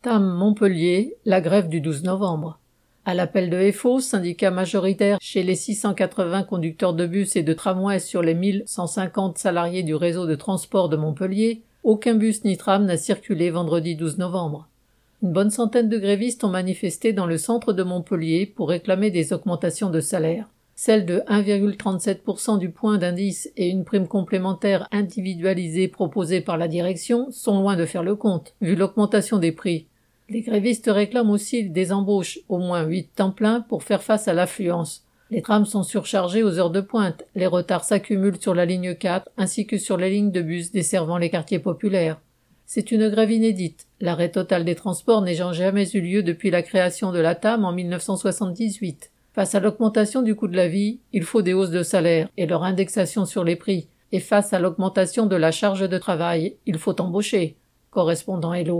TAM Montpellier, la grève du 12 novembre. À l'appel de FO, syndicat majoritaire chez les 680 conducteurs de bus et de tramway sur les 1150 salariés du réseau de transport de Montpellier, aucun bus ni tram n'a circulé vendredi 12 novembre. Une bonne centaine de grévistes ont manifesté dans le centre de Montpellier pour réclamer des augmentations de salaire. Celle de 1,37% du point d'indice et une prime complémentaire individualisée proposée par la direction sont loin de faire le compte, vu l'augmentation des prix. Les grévistes réclament aussi des embauches, au moins 8 temps plein, pour faire face à l'affluence. Les trams sont surchargés aux heures de pointe, les retards s'accumulent sur la ligne 4 ainsi que sur les lignes de bus desservant les quartiers populaires. C'est une grève inédite. L'arrêt total des transports n'ayant jamais eu lieu depuis la création de la TAM en 1978. Face à l'augmentation du coût de la vie, il faut des hausses de salaire et leur indexation sur les prix. Et face à l'augmentation de la charge de travail, il faut embaucher. Correspondant Hello.